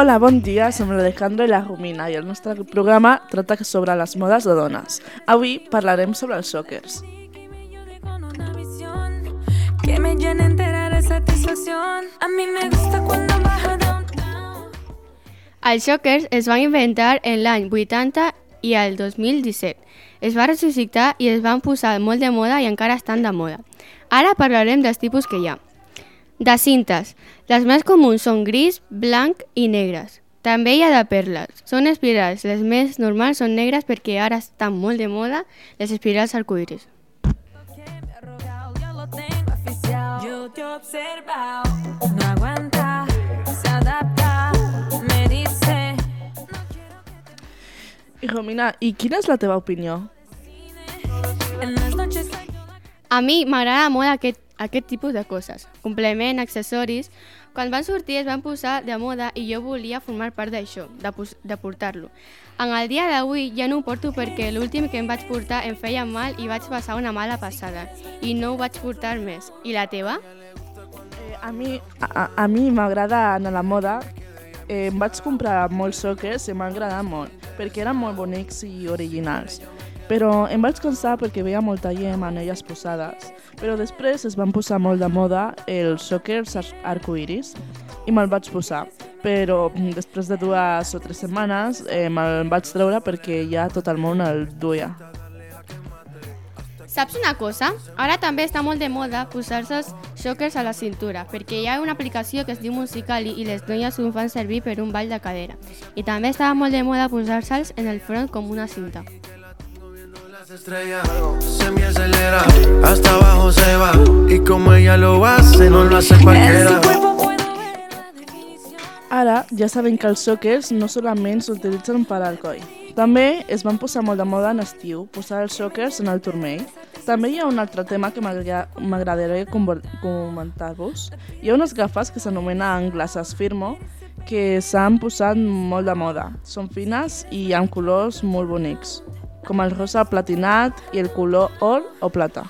Hola, bon dia, som l'Alejandro i la Romina i el nostre programa tracta sobre les modes de dones. Avui parlarem sobre els shockers. Que me llena entera de satisfacción. A mí me gusta cuando baja downtown. Els shockers es van inventar en l'any 80 i el 2017. Es va ressuscitar i es van posar molt de moda i encara estan de moda. Ara parlarem dels tipus que hi ha. De cintes. Les més comuns són gris, blanc i negres. També hi ha de perles. Són espirals. Les més normals són negres perquè ara estan molt de moda les espirals oficial. Yo te he observado. No aguanta, se adapta. Me dice. I Romina, i quina és la teva opinió? A mi m'agrada molt aquest, aquest tipus de coses. Complement, accessoris... Quan van sortir es van posar de moda i jo volia formar part d'això, de, de portar-lo. En el dia d'avui ja no ho porto perquè l'últim que em vaig portar em feia mal i vaig passar una mala passada. I no ho vaig portar més. I la teva? Eh, a mi, a, a mi m'agrada anar a la moda. Eh, em vaig comprar molts soques i m'ha agradat molt, perquè eren molt bonics i originals. Però em vaig cansar perquè veia molta gent amb elles posades. Però després es van posar molt de moda els sockers ar- arcoiris i me'l vaig posar. Però mm, després de dues o tres setmanes eh, me'l vaig treure perquè ja tot el món el duia. Saps una cosa? Ara també està molt de moda posar-se els shockers a la cintura, perquè hi ha una aplicació que es diu Musicali i les noies ho fan servir per un ball de cadera. I també estava molt de moda posar-se'ls en el front com una cinta. Las estrellas se me acelera, hasta abajo se va. Y como ella lo hace, no lo hace En cualquiera. Ara ja sabem que els sockers no solament s'utilitzen per al coll. També es van posar molt de moda en estiu, posar els sockers en el turmell. També hi ha un altre tema que m'agra- m'agradaria comentar-vos. Hi ha unes gafes que s'anomenen glasses firmo que s'han posat molt de moda. Són fines i amb colors molt bonics, com el rosa platinat i el color or o plata.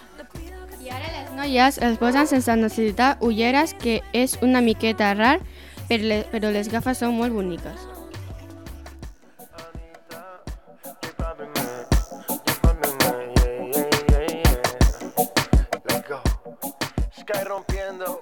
I ara les noies els posen sense necessitar ulleres, que és una miqueta rar, però les gafes són molt boniques. Sky rompiendo